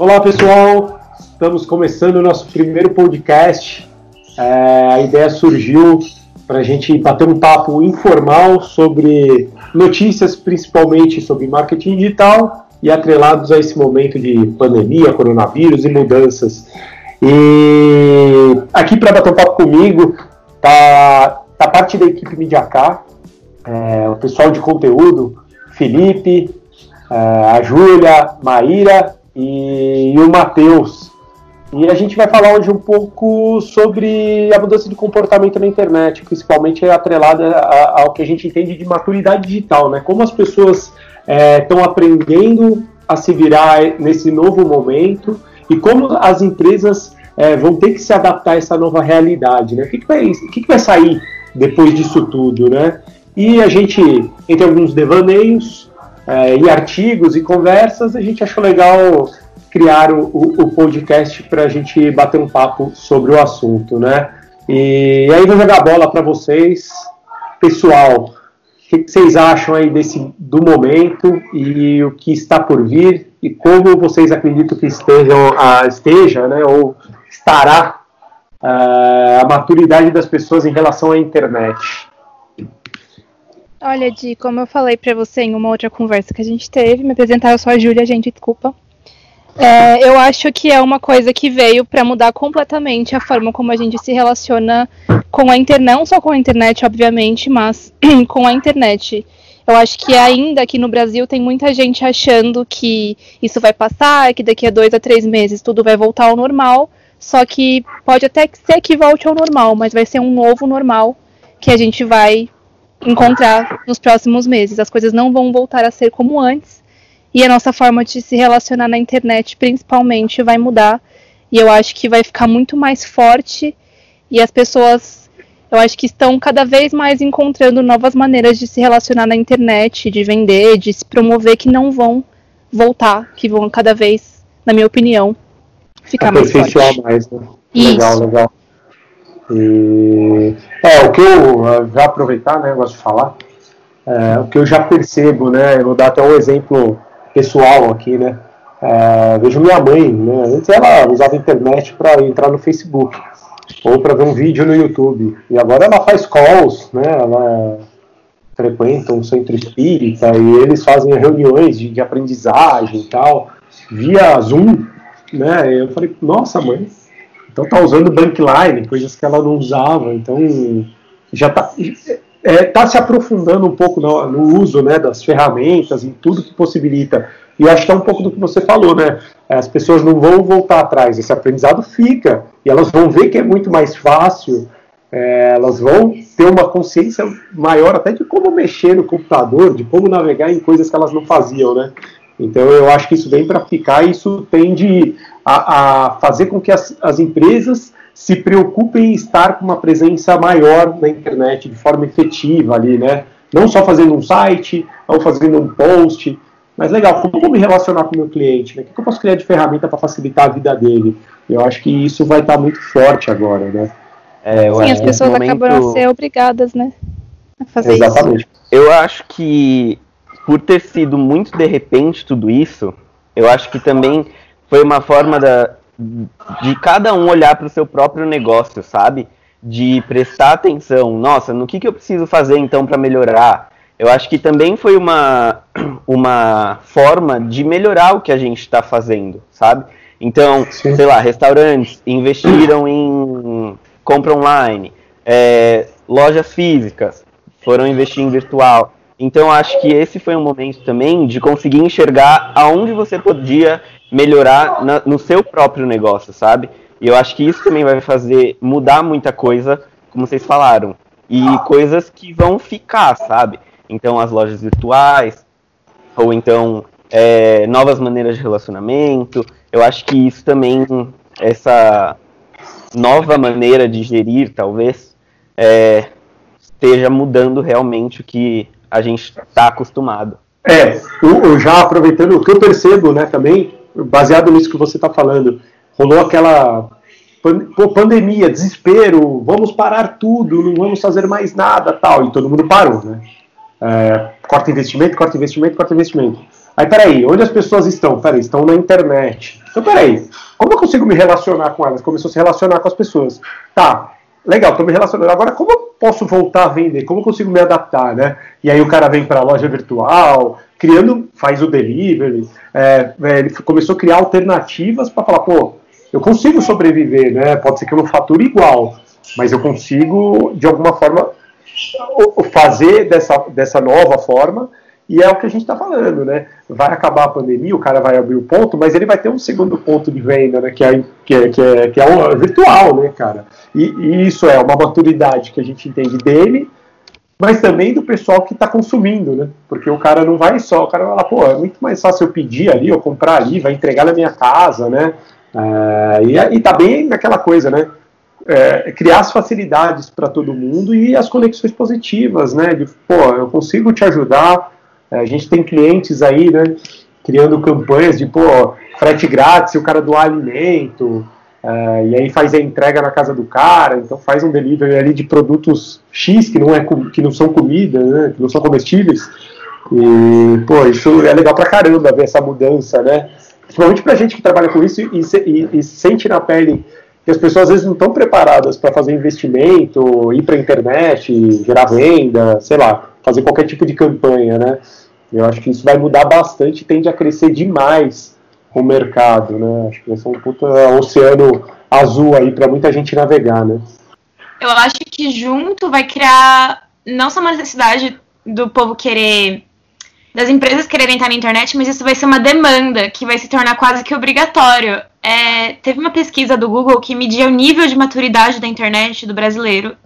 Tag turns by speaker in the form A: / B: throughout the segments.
A: Olá pessoal, estamos começando o nosso primeiro podcast. É, a ideia surgiu para a gente bater um papo informal sobre notícias, principalmente sobre marketing digital e atrelados a esse momento de pandemia, coronavírus e mudanças. E aqui para bater um papo comigo tá, tá parte da equipe Mediacá, é, o pessoal de conteúdo, Felipe, é, a Júlia, Maíra e, e o Matheus. E a gente vai falar hoje um pouco sobre a mudança de comportamento na internet, principalmente atrelada ao que a gente entende de maturidade digital, né? Como as pessoas estão é, aprendendo a se virar nesse novo momento e como as empresas é, vão ter que se adaptar a essa nova realidade, né? O que, que, vai, o que, que vai sair depois disso tudo, né? E a gente, entre alguns devaneios, é, e artigos e conversas, a gente achou legal criar o, o, podcast para a gente bater um papo sobre o assunto, né? E, aí vou jogar a bola para vocês, pessoal. O que vocês acham aí desse do momento e o que está por vir e como vocês acreditam que estejam, esteja, né, ou estará a maturidade das pessoas em relação à internet?
B: Olha, Di, como eu falei para você em uma outra conversa que a gente teve, me apresentar, eu sou a Júlia, gente, desculpa. É, eu acho que é uma coisa que veio para mudar completamente a forma como a gente se relaciona com a internet, não só com a internet, obviamente, mas com a internet. Eu acho que ainda aqui no Brasil tem muita gente achando que isso vai passar, que daqui a dois a três meses tudo vai voltar ao normal. Só que pode até ser que volte ao normal, mas vai ser um novo normal que a gente vai encontrar nos próximos meses. As coisas não vão voltar a ser como antes e a nossa forma de se relacionar na internet, principalmente, vai mudar. E eu acho que vai ficar muito mais forte e as pessoas, eu acho que estão cada vez mais encontrando novas maneiras de se relacionar na internet, de vender, de se promover que não vão voltar, que vão cada vez, na minha opinião, ficar mais forte.
A: mais, né? Legal, legal. E, é, o que eu já aproveitar, né, gosto de falar, é, o que eu já percebo, né, eu vou dar até um exemplo pessoal aqui, né, é, vejo minha mãe, né, antes ela usava a internet para entrar no Facebook ou para ver um vídeo no YouTube, e agora ela faz calls, né, ela frequenta um centro espírita e eles fazem reuniões de, de aprendizagem e tal, via Zoom, né, eu falei, nossa mãe, então tá usando bankline, coisas que ela não usava. Então já está é, tá se aprofundando um pouco no, no, uso né, das ferramentas, em tudo que possibilita. E acho que é um pouco do que você falou, né? As pessoas não vão voltar atrás, esse aprendizado fica, e elas vão ver que é muito mais fácil, é, elas vão ter uma consciência maior até de como mexer no computador, de como navegar em coisas que elas não faziam, né? Então eu acho que isso vem para ficar e isso tende a, a fazer com que as, as empresas se preocupem em estar com uma presença maior na internet de forma efetiva ali, né? Não só fazendo um site, ou fazendo um post, mas legal, como eu vou me relacionar com o meu cliente? Né? O que eu posso criar de ferramenta para facilitar a vida dele? Eu acho que isso vai estar muito forte agora, né?
B: É, Sim, as pessoas momento... acabam a ser obrigadas, né?
C: A fazer Exatamente. isso. Eu acho que por ter sido muito de repente tudo isso, eu acho que também foi uma forma da, de cada um olhar para o seu próprio negócio, sabe? De prestar atenção, nossa, no que, que eu preciso fazer então para melhorar? Eu acho que também foi uma, uma forma de melhorar o que a gente está fazendo, sabe? Então, Sim. sei lá, restaurantes investiram em compra online, é, lojas físicas foram investir em virtual. Então acho que esse foi um momento também de conseguir enxergar aonde você podia melhorar na, no seu próprio negócio, sabe? E eu acho que isso também vai fazer mudar muita coisa, como vocês falaram, e coisas que vão ficar, sabe? Então as lojas virtuais, ou então é, novas maneiras de relacionamento. Eu acho que isso também, essa nova maneira de gerir, talvez, é, esteja mudando realmente o que a gente está acostumado.
A: É, eu, já aproveitando o que eu percebo, né, também, baseado nisso que você está falando, rolou aquela pandemia, desespero, vamos parar tudo, não vamos fazer mais nada, tal, e todo mundo parou, né? É, corta investimento, corta investimento, corta investimento. Aí, peraí, onde as pessoas estão? Peraí, estão na internet. Então, peraí, como eu consigo me relacionar com elas? Começou a se relacionar com as pessoas. Tá, legal, estou me relacionando. Agora, como eu posso voltar a vender? Como eu consigo me adaptar, né? E aí o cara vem para a loja virtual, criando, faz o delivery, é, é, ele começou a criar alternativas para falar, pô, eu consigo sobreviver, né? Pode ser que eu não fature igual, mas eu consigo, de alguma forma, fazer dessa, dessa nova forma e é o que a gente está falando, né? Vai acabar a pandemia, o cara vai abrir o ponto, mas ele vai ter um segundo ponto de venda, né? Que é, que é, que é, que é virtual, né, cara? E, e, isso é uma maturidade que a gente entende dele, mas também do pessoal que está consumindo, né? Porque o cara não vai só, o cara vai lá, pô, é muito mais fácil eu pedir ali, ou comprar ali, vai entregar na minha casa, né? É, e, e tá bem naquela coisa, né? É, criar as facilidades para todo mundo e as conexões positivas, né? De, pô, eu consigo te ajudar é, a gente tem clientes aí, né, criando campanhas de, pô, frete grátis o cara doar alimento, é, e aí faz a entrega na casa do cara, então faz um delivery ali de produtos X que não, é, que não são comida, né, que não são comestíveis. E, pô, isso é legal pra caramba ver essa mudança, né? Principalmente pra gente que trabalha com isso e, e, e sente na pele que as pessoas às vezes não estão preparadas para fazer investimento, ir para a internet, gerar venda, sei lá, fazer qualquer tipo de campanha, né? Eu acho que isso vai mudar bastante tende a crescer demais o mercado, né? Acho que vai ser um puta oceano azul aí para muita gente navegar, né?
D: Eu acho que junto vai criar não só uma necessidade do povo querer das empresas quererem estar na internet, mas isso vai ser uma demanda que vai se tornar quase que obrigatório. É, teve uma pesquisa do Google que media o nível de maturidade da internet do brasileiro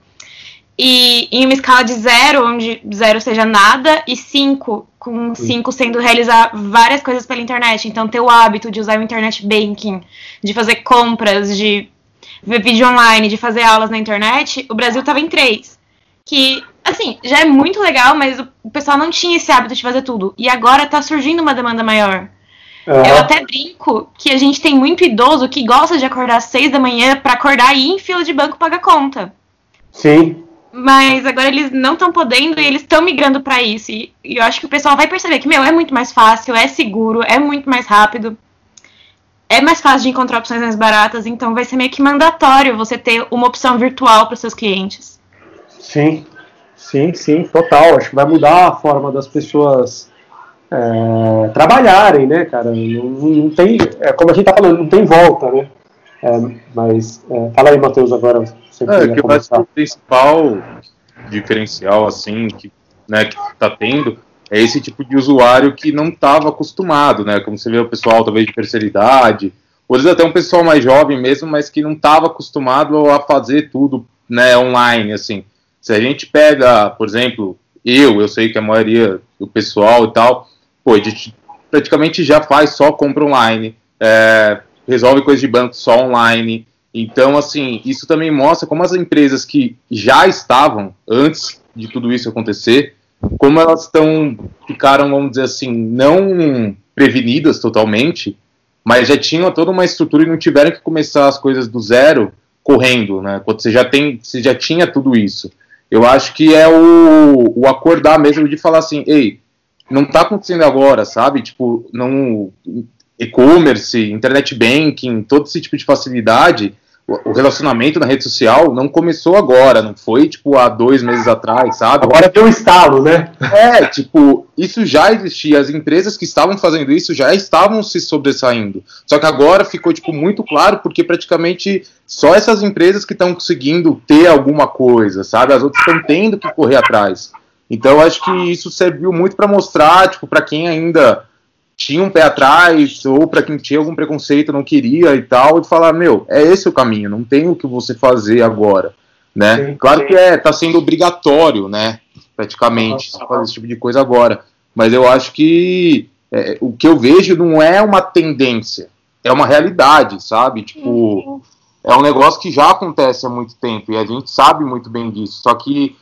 D: e em uma escala de zero, onde zero seja nada, e cinco, com cinco sendo realizar várias coisas pela internet. Então, ter o hábito de usar o internet banking, de fazer compras, de ver vídeo online, de fazer aulas na internet, o Brasil estava em três. Que, assim, já é muito legal, mas o pessoal não tinha esse hábito de fazer tudo. E agora está surgindo uma demanda maior. Uhum. Eu até brinco que a gente tem muito idoso que gosta de acordar às seis da manhã para acordar e ir em fila de banco pagar conta.
A: Sim
D: mas agora eles não estão podendo e eles estão migrando para isso. E, e, eu acho que o pessoal vai perceber que, meu, é muito mais fácil, é seguro, é muito mais rápido, é mais fácil de encontrar opções mais baratas, então vai ser meio que mandatório você ter uma opção virtual para os seus clientes.
A: Sim, sim, sim, total. Acho que vai mudar a forma das pessoas é, trabalharem, né, cara? Não, não, tem, é, como a gente tá falando, não tem volta, né? É, mas é, fala aí, Matheus, agora.
E: Você é, que eu acho que o principal diferencial, assim, que, né, que tá tendo, é esse tipo de usuário que não estava acostumado, né? Como você vê o pessoal, talvez, de terceira idade, ou às vezes até um pessoal mais jovem mesmo, mas que não estava acostumado a fazer tudo, né, online, assim. Se a gente pega, por exemplo, eu, eu sei que a maioria do pessoal e tal, pô, a gente praticamente já faz só compra online, é, resolve coisas de banco só online, então, assim, isso também mostra como as empresas que já estavam antes de tudo isso acontecer, como elas estão ficaram, vamos dizer assim, não prevenidas totalmente, mas já tinham toda uma estrutura e não tiveram que começar as coisas do zero correndo, né? Quando você já tem, você já tinha tudo isso. Eu acho que é o, o acordar mesmo de falar assim, ei, não está acontecendo agora, sabe? Tipo, não e-commerce, internet banking, todo esse tipo de facilidade o relacionamento na rede social não começou agora, não foi tipo há dois meses atrás, sabe?
A: Agora tem um estalo, né?
E: É, tipo, isso já existia, as empresas que estavam fazendo isso já estavam se sobressaindo. Só que agora ficou tipo muito claro porque praticamente só essas empresas que estão conseguindo ter alguma coisa, sabe? As outras estão tendo que correr atrás. Então, acho que isso serviu muito para mostrar, tipo, para quem ainda tinha um pé atrás, ou para quem tinha algum preconceito, não queria e tal, e falar, meu, é esse o caminho, não tem o que você fazer agora, né? Sim, claro sim. que é, tá sendo obrigatório, né, praticamente, uhum. fazer esse tipo de coisa agora, mas eu acho que é, o que eu vejo não é uma tendência, é uma realidade, sabe? Tipo, uhum. é um negócio que já acontece há muito tempo, e a gente sabe muito bem disso, só que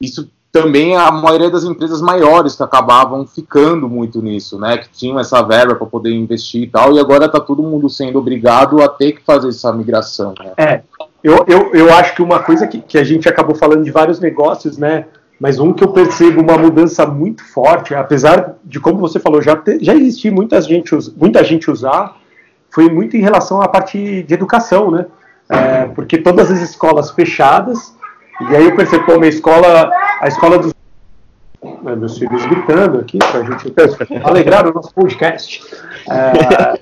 E: isso também a maioria das empresas maiores que acabavam ficando muito nisso, né? Que tinham essa verba para poder investir e tal, e agora está todo mundo sendo obrigado a ter que fazer essa migração. Né?
A: É, eu, eu, eu acho que uma coisa que, que a gente acabou falando de vários negócios, né? mas um que eu percebo uma mudança muito forte, apesar de, como você falou, já, já existir muita gente, muita gente usar, foi muito em relação à parte de educação, né? É, porque todas as escolas fechadas, e aí eu percebo, pô, minha escola, a escola dos é, meus filhos gritando aqui para a gente alegrar o nosso podcast. É,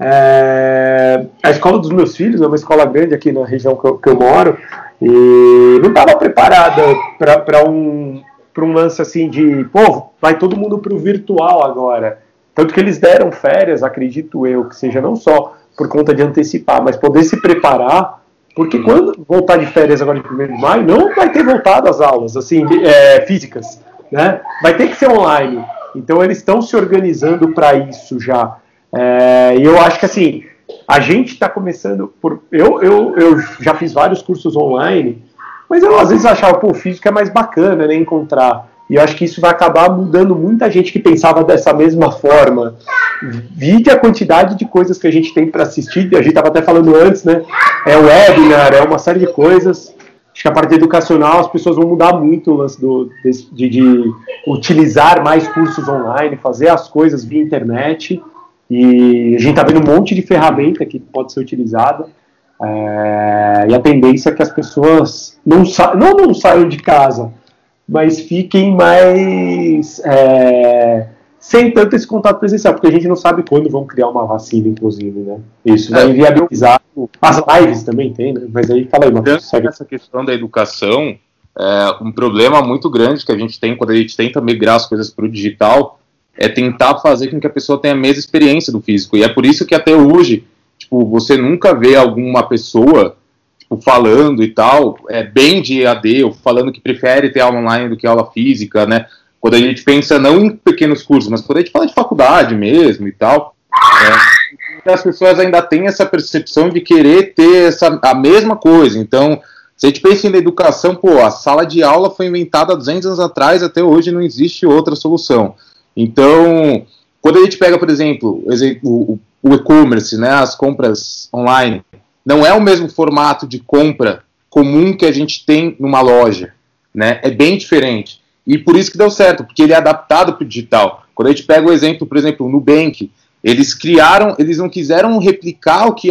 A: é, a escola dos meus filhos é uma escola grande aqui na região que eu, que eu moro e não estava preparada para um, um lance assim de, pô, vai todo mundo para o virtual agora. Tanto que eles deram férias, acredito eu, que seja não só por conta de antecipar, mas poder se preparar, porque quando voltar de férias agora em 1 de maio, não vai ter voltado as aulas, assim, é, físicas, né? Vai ter que ser online. Então eles estão se organizando para isso já. É, e eu acho que assim, a gente está começando por. Eu, eu, eu já fiz vários cursos online, mas eu às vezes achava, pô, físico é mais bacana, né? Encontrar. E eu acho que isso vai acabar mudando muita gente que pensava dessa mesma forma. Vide a quantidade de coisas que a gente tem para assistir, a gente estava até falando antes, né? É webinar, é uma série de coisas. Acho que a parte educacional as pessoas vão mudar muito o lance do, de, de utilizar mais cursos online, fazer as coisas via internet. E a gente está vendo um monte de ferramenta que pode ser utilizada. É, e a tendência é que as pessoas não, sa não, não saiam de casa, mas fiquem mais é, sem tanto esse contato presencial, porque a gente não sabe quando vão criar uma vacina, inclusive, né? Isso vai é. viabilizar. As lives também tem, né? Mas aí fala aí,
E: Matheus. Essa questão da educação, é um problema muito grande que a gente tem quando a gente tenta migrar as coisas para o digital é tentar fazer com que a pessoa tenha a mesma experiência do físico. E é por isso que até hoje, tipo, você nunca vê alguma pessoa tipo, falando e tal, é bem de EAD, ou falando que prefere ter aula online do que aula física, né? Quando a gente pensa não em pequenos cursos, mas quando a gente fala de faculdade mesmo e tal, é, as pessoas ainda têm essa percepção de querer ter essa, a mesma coisa. Então, se a gente pensa em educação, pô, a sala de aula foi inventada há 200 anos atrás, até hoje não existe outra solução. Então, quando a gente pega, por exemplo, o, o e-commerce, né, as compras online, não é o mesmo formato de compra comum que a gente tem numa loja, né? É bem diferente. E por isso que deu certo, porque ele é adaptado para o digital. Quando a gente pega o exemplo, por exemplo, o Nubank, eles criaram, eles não quiseram replicar o que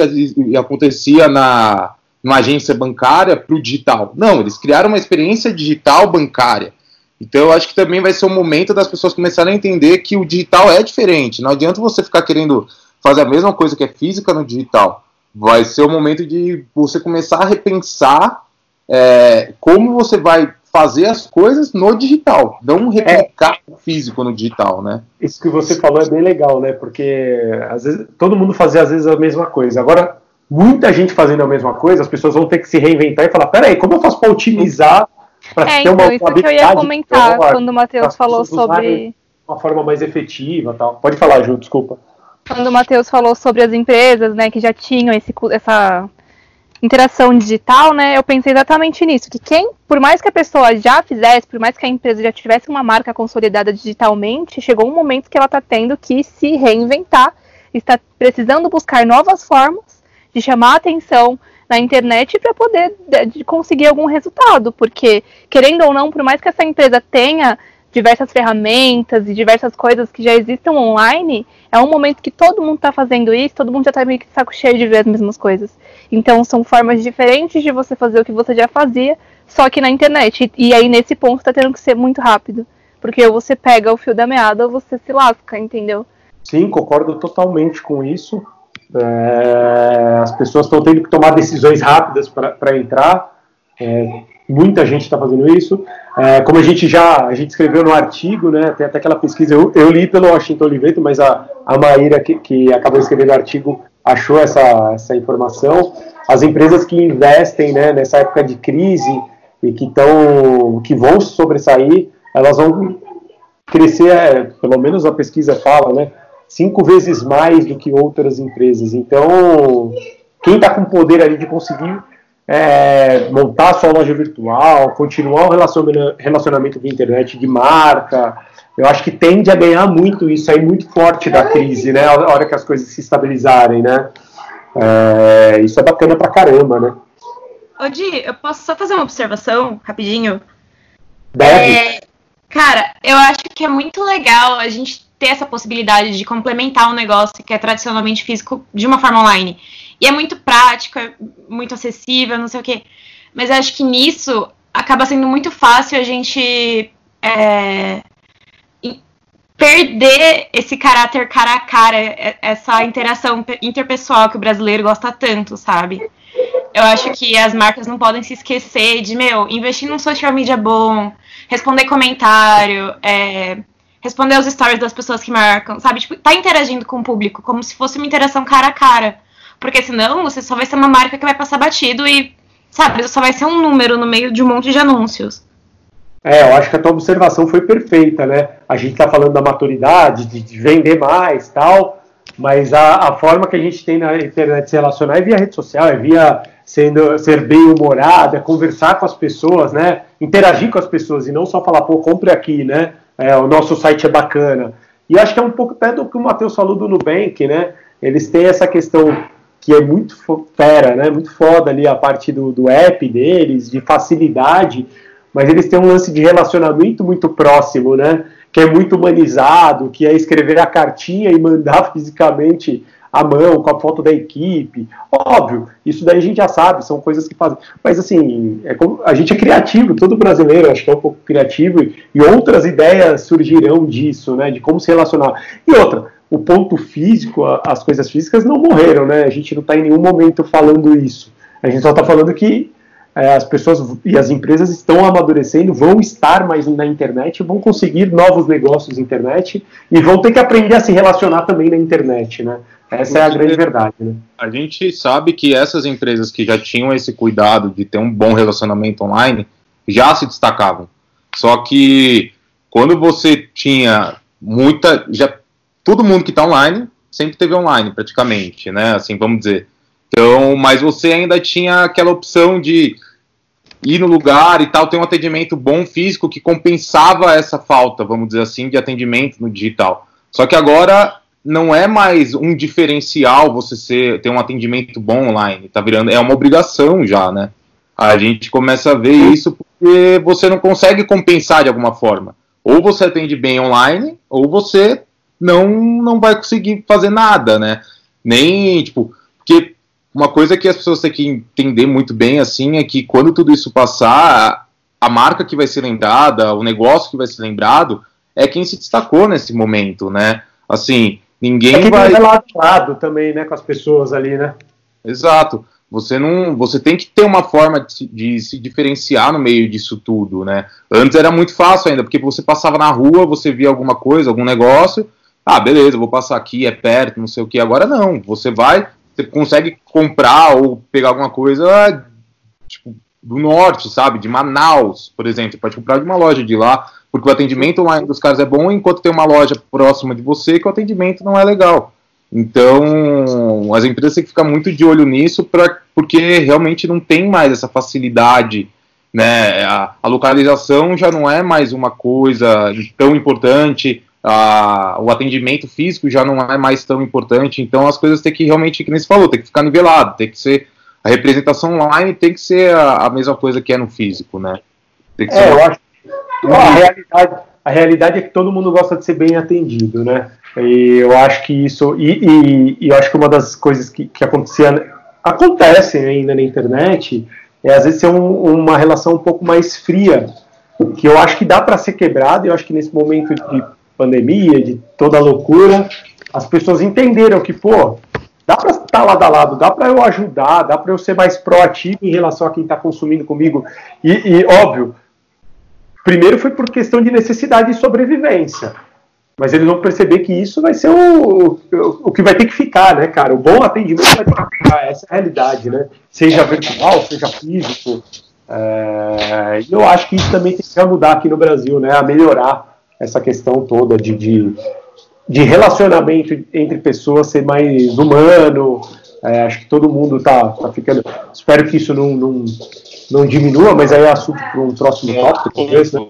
E: acontecia na, agência bancária para o digital. Não, eles criaram uma experiência digital bancária. Então eu acho que também vai ser o momento das pessoas começarem a entender que o digital é diferente. Não adianta você ficar querendo fazer a mesma coisa que é física no digital. Vai ser o momento de você começar a repensar é, como você vai fazer as coisas no digital, não replicar é. o físico no digital, né?
A: Isso que você falou é bem legal, né? Porque às vezes todo mundo fazia às vezes a mesma coisa. Agora, muita gente fazendo a mesma coisa, as pessoas vão ter que se reinventar e falar: peraí, como eu faço para otimizar
B: é, então, uma, isso que eu ia comentar quando o Matheus falou sobre.
A: Uma forma mais efetiva tal. Pode falar, Ju, desculpa.
B: Quando o Matheus falou sobre as empresas, né, que já tinham esse, essa interação digital, né, eu pensei exatamente nisso, que quem, por mais que a pessoa já fizesse, por mais que a empresa já tivesse uma marca consolidada digitalmente, chegou um momento que ela está tendo que se reinventar, está precisando buscar novas formas de chamar atenção, na internet para poder de, conseguir algum resultado, porque querendo ou não, por mais que essa empresa tenha diversas ferramentas e diversas coisas que já existam online, é um momento que todo mundo está fazendo isso, todo mundo já está meio que saco cheio de ver as mesmas coisas. Então são formas diferentes de você fazer o que você já fazia, só que na internet. E, e aí nesse ponto está tendo que ser muito rápido. Porque ou você pega o fio da meada ou você se lasca, entendeu?
A: Sim, concordo totalmente com isso. É, as pessoas estão tendo que tomar decisões rápidas para entrar. É, muita gente está fazendo isso. É, como a gente já a gente escreveu no artigo, né, tem até aquela pesquisa, eu, eu li pelo Washington Oliveto, mas a, a Maíra, que, que acabou escrevendo o artigo, achou essa, essa informação. As empresas que investem né, nessa época de crise e que, tão, que vão sobressair, elas vão crescer, é, pelo menos a pesquisa fala, né, cinco vezes mais do que outras empresas. Então, quem está com poder ali de conseguir é, montar a sua loja virtual, continuar o relacionamento de internet de marca, eu acho que tende a ganhar muito isso aí, muito forte da crise, né? A hora que as coisas se estabilizarem, né? É, isso é bacana pra caramba, né?
D: Ô Di, eu posso só fazer uma observação rapidinho?
A: Deve. É,
D: cara, eu acho que é muito legal a gente ter essa possibilidade de complementar um negócio que é tradicionalmente físico de uma forma online. E é muito prático, é muito acessível, não sei o quê. Mas acho que nisso acaba sendo muito fácil a gente é, perder esse caráter cara a cara, essa interação interpessoal que o brasileiro gosta tanto, sabe? Eu acho que as marcas não podem se esquecer de, meu, investir num social media bom, responder comentário, é, responder os stories das pessoas que marcam, sabe? Tipo, tá interagindo com o público, como se fosse uma interação cara a cara. Porque senão você só vai ser uma marca que vai passar batido e, sabe, só vai ser um número no meio de um monte de anúncios.
A: É, eu acho que a tua observação foi perfeita, né? A gente está falando da maturidade, de, de, vender mais tal, mas a, a, forma que a gente tem na internet se relacionar é via rede social, é via sendo, ser bem humorado, é conversar com as pessoas, né? Interagir com as pessoas e não só falar, pô, compre aqui, né? É, o nosso site é bacana. E acho que é um pouco até do que o Matheus falou do Nubank, né? Eles têm essa questão que é muito fera, né? Muito foda ali a parte do, do app deles, de facilidade mas eles têm um lance de relacionamento muito próximo, né? Que é muito humanizado, que é escrever a cartinha e mandar fisicamente a mão com a foto da equipe. Óbvio, isso daí a gente já sabe, são coisas que fazem. Mas assim, é como, a gente é criativo, todo brasileiro acho que é um pouco criativo e, e outras ideias surgirão disso, né? De como se relacionar. E outra, o ponto físico, as coisas físicas não morreram, né? A gente não está em nenhum momento falando isso. A gente só está falando que é, as pessoas e as empresas estão amadurecendo, vão estar mais na internet, vão conseguir novos negócios na internet e vão ter que aprender a se relacionar também na internet, né? Essa é a grande verdade. Né?
E: A gente sabe que essas empresas que já tinham esse cuidado de ter um bom relacionamento online já se destacavam. Só que quando você tinha muita, já todo mundo que está online sempre teve online praticamente, né? Assim, vamos dizer. Então, mas você ainda tinha aquela opção de ir no lugar e tal, ter um atendimento bom físico que compensava essa falta, vamos dizer assim, de atendimento no digital. Só que agora não é mais um diferencial você ser, ter um atendimento bom online, tá virando, é uma obrigação já, né? A gente começa a ver isso porque você não consegue compensar de alguma forma. Ou você atende bem online, ou você não não vai conseguir fazer nada, né? Nem, tipo, porque uma coisa que as pessoas têm que entender muito bem assim é que quando tudo isso passar, a marca que vai ser lembrada, o negócio que vai ser lembrado é quem se destacou nesse momento, né? Assim, ninguém é vai
A: relatado também, né, com as pessoas ali, né?
E: Exato. Você não, você tem que ter uma forma de, de, se diferenciar no meio disso tudo, né? Antes era muito fácil ainda, porque você passava na rua, você via alguma coisa, algum negócio, ah, beleza, vou passar aqui, é perto, não sei o que. Agora não, você vai, você consegue comprar ou pegar alguma coisa tipo, do norte, sabe? De Manaus, por exemplo. Você pode comprar de uma loja de lá, porque o atendimento online dos caras é bom, enquanto tem uma loja próxima de você que o atendimento não é legal. Então, as empresas têm que ficar muito de olho nisso, pra, porque realmente não tem mais essa facilidade. Né? A, a localização já não é mais uma coisa tão importante a, o atendimento físico já não é mais tão importante, então as coisas têm que realmente, que nem você falou, tem que ficar nivelado, tem que ser. A representação online tem que ser a, a mesma coisa que é no físico, né?
A: Tem que é, ser eu acho. A realidade, a realidade é que todo mundo gosta de ser bem atendido, né? E eu acho que isso. E, e, e eu acho que uma das coisas que, que acontecia, acontecem ainda na internet é às vezes ser um, uma relação um pouco mais fria, que eu acho que dá para ser quebrado, e eu acho que nesse momento de pandemia, de toda a loucura, as pessoas entenderam que, pô, dá para estar lado a lado, dá para eu ajudar, dá para eu ser mais proativo em relação a quem está consumindo comigo. E, e, óbvio, primeiro foi por questão de necessidade de sobrevivência. Mas eles vão perceber que isso vai ser o, o, o que vai ter que ficar, né, cara? O bom atendimento vai ter que ficar, essa é a realidade, né? Seja virtual, seja físico. É, e eu acho que isso também tem que mudar aqui no Brasil, né? A melhorar essa questão toda de, de, de relacionamento entre pessoas ser mais humano. É, acho que todo mundo está tá ficando. Espero que isso não, não, não diminua, mas aí é assunto para um próximo tópico, talvez, né?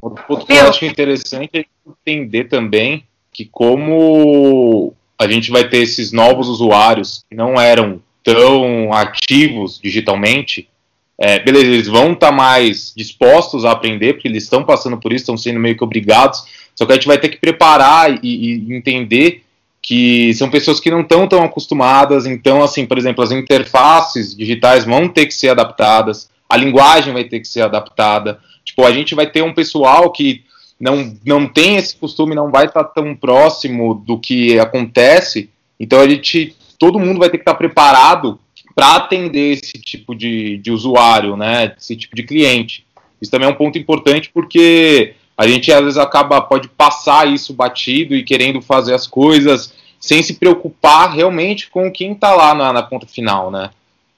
E: Outro ponto que eu acho interessante é entender também que como a gente vai ter esses novos usuários que não eram tão ativos digitalmente, é, beleza, eles vão estar tá mais dispostos a aprender, porque eles estão passando por isso, estão sendo meio que obrigados, só que a gente vai ter que preparar e, e entender que são pessoas que não estão tão acostumadas, então, assim, por exemplo, as interfaces digitais vão ter que ser adaptadas, a linguagem vai ter que ser adaptada, tipo, a gente vai ter um pessoal que não, não tem esse costume, não vai estar tá tão próximo do que acontece, então a gente, todo mundo vai ter que estar tá preparado para atender esse tipo de, de usuário, né, esse tipo de cliente. Isso também é um ponto importante porque a gente às vezes acaba pode passar isso batido e querendo fazer as coisas sem se preocupar realmente com quem está lá na, na, ponta final, né?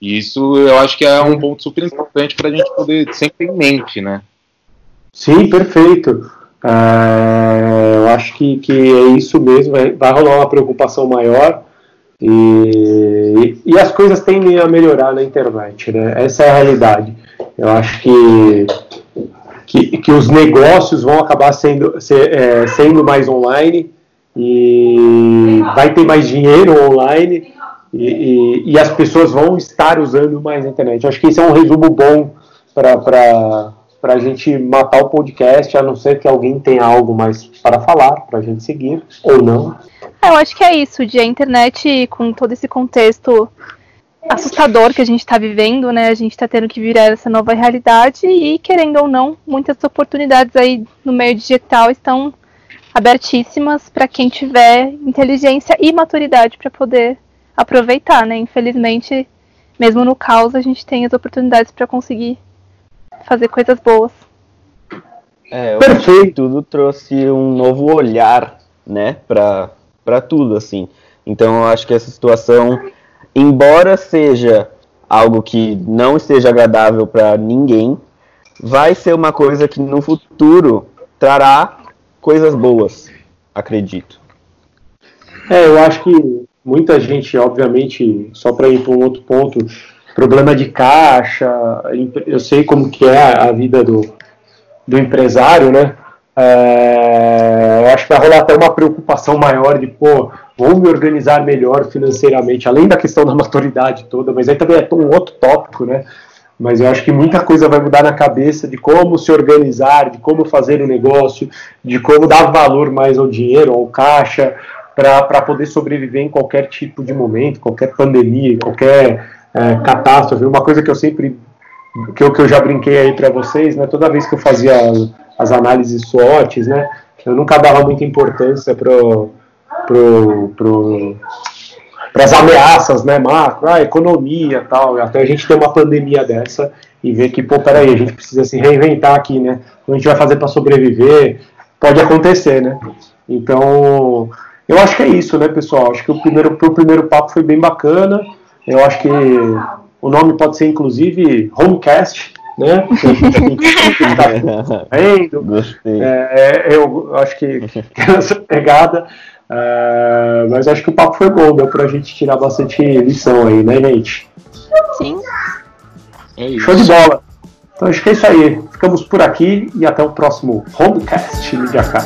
E: E isso eu acho que é um ponto super importante para a gente poder sempre ter em mente, né?
A: Sim, perfeito. Uh, eu acho que, que é isso mesmo. Vai, vai rolar uma preocupação maior e, e, as coisas tendem a melhorar na internet, né? Essa é a realidade. Eu acho que, que, que os negócios vão acabar sendo, ser, é, sendo mais online e vai ter mais dinheiro online e, e, e, as pessoas vão estar usando mais a internet. Eu acho que esse é um resumo bom para a gente matar o podcast, a não ser que alguém tenha algo mais para falar, para a gente seguir, ou não.
B: É, eu acho que é isso, de a internet com todo esse contexto assustador que a gente está vivendo, né? A gente está tendo que virar essa nova realidade e, querendo ou não, muitas oportunidades aí no meio digital estão abertíssimas para quem tiver inteligência e maturidade para poder aproveitar, né? Infelizmente, mesmo no caos, a gente tem as oportunidades para conseguir fazer coisas boas.
C: É, Perfeito. tudo trouxe um novo olhar, né, para para tudo, assim. Então eu acho que essa situação, embora seja algo que não esteja agradável para ninguém, vai ser uma coisa que no futuro trará coisas boas, acredito.
A: É, eu acho que muita gente, obviamente, só para ir para um outro ponto, problema de caixa, eu sei como que é a vida do, do empresário, né? É, acho que vai rolar até uma preocupação maior de, pô, vou me organizar melhor financeiramente, além da questão da maturidade toda, mas aí também é um outro tópico, né? Mas eu acho que muita coisa vai mudar na cabeça de como se organizar, de como fazer o negócio, de como dar valor mais ao dinheiro, ao caixa, para poder sobreviver em qualquer tipo de momento, qualquer pandemia, qualquer é, catástrofe. Uma coisa que eu sempre que eu, que eu já brinquei aí para vocês, né? Toda vez que eu fazia as análises SWOTs, né? Eu nunca dava muita importância pro, pro, pro para as ameaças, né, macro, a economia tal, até a gente ter uma pandemia dessa e ver que, pô, peraí, a gente precisa se reinventar aqui, né, o que a gente vai fazer para sobreviver, pode acontecer, né, então, eu acho que é isso, né, pessoal, acho que o primeiro, o primeiro papo foi bem bacana, eu acho que o nome pode ser, inclusive, Homecast, né? é, eu acho que, que essa pegada. Uh, mas acho que o papo foi bom, deu pra gente tirar bastante lição aí, né, gente?
B: Sim.
A: É Show de bola. Então acho que é isso aí. Ficamos por aqui e até o próximo Homecast. Liga cá.